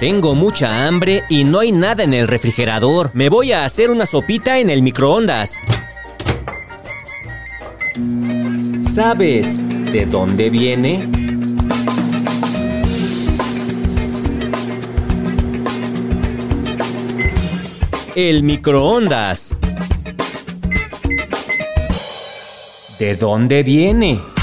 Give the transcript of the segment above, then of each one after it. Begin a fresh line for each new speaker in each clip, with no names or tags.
Tengo mucha hambre y no hay nada en el refrigerador. Me voy a hacer una sopita en el microondas. ¿Sabes de dónde viene? El microondas. ¿De dónde viene?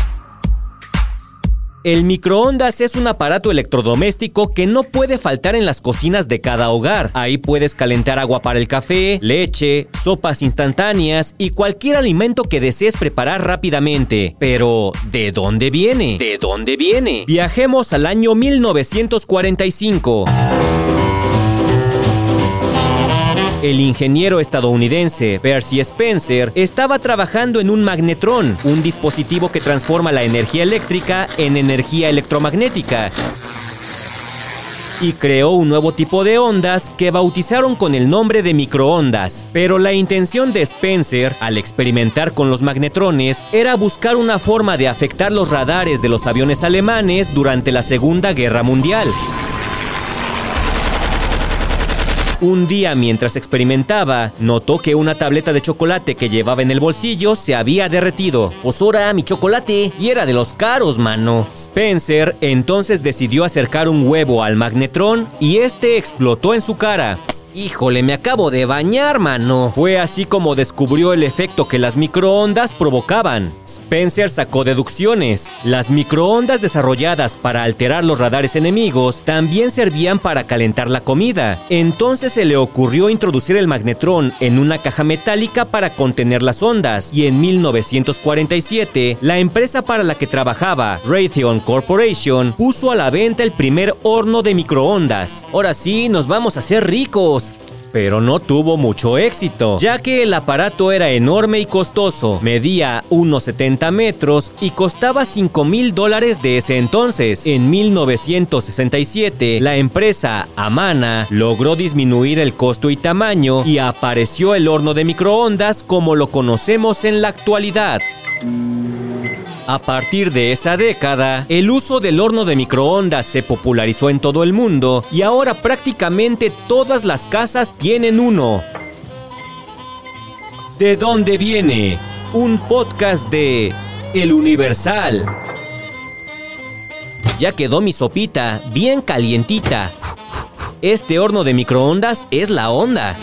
El microondas es un aparato electrodoméstico que no puede faltar en las cocinas de cada hogar. Ahí puedes calentar agua para el café, leche, sopas instantáneas y cualquier alimento que desees preparar rápidamente. Pero, ¿de dónde viene?
¿De dónde viene?
Viajemos al año 1945. El ingeniero estadounidense Percy Spencer estaba trabajando en un magnetrón, un dispositivo que transforma la energía eléctrica en energía electromagnética y creó un nuevo tipo de ondas que bautizaron con el nombre de microondas. Pero la intención de Spencer, al experimentar con los magnetrones, era buscar una forma de afectar los radares de los aviones alemanes durante la Segunda Guerra Mundial. Un día mientras experimentaba, notó que una tableta de chocolate que llevaba en el bolsillo se había derretido. Pues ahora mi chocolate. Y era de los caros, mano. Spencer entonces decidió acercar un huevo al magnetrón y este explotó en su cara. Híjole, me acabo de bañar, mano. Fue así como descubrió el efecto que las microondas provocaban. Spencer sacó deducciones. Las microondas desarrolladas para alterar los radares enemigos también servían para calentar la comida. Entonces se le ocurrió introducir el magnetrón en una caja metálica para contener las ondas. Y en 1947, la empresa para la que trabajaba, Raytheon Corporation, puso a la venta el primer horno de microondas. Ahora sí, nos vamos a hacer ricos. Pero no tuvo mucho éxito, ya que el aparato era enorme y costoso, medía unos 70 metros y costaba 5 mil dólares de ese entonces. En 1967, la empresa Amana logró disminuir el costo y tamaño y apareció el horno de microondas como lo conocemos en la actualidad. A partir de esa década, el uso del horno de microondas se popularizó en todo el mundo y ahora prácticamente todas las casas tienen uno. ¿De dónde viene? Un podcast de El Universal. Ya quedó mi sopita bien calientita. Este horno de microondas es la onda.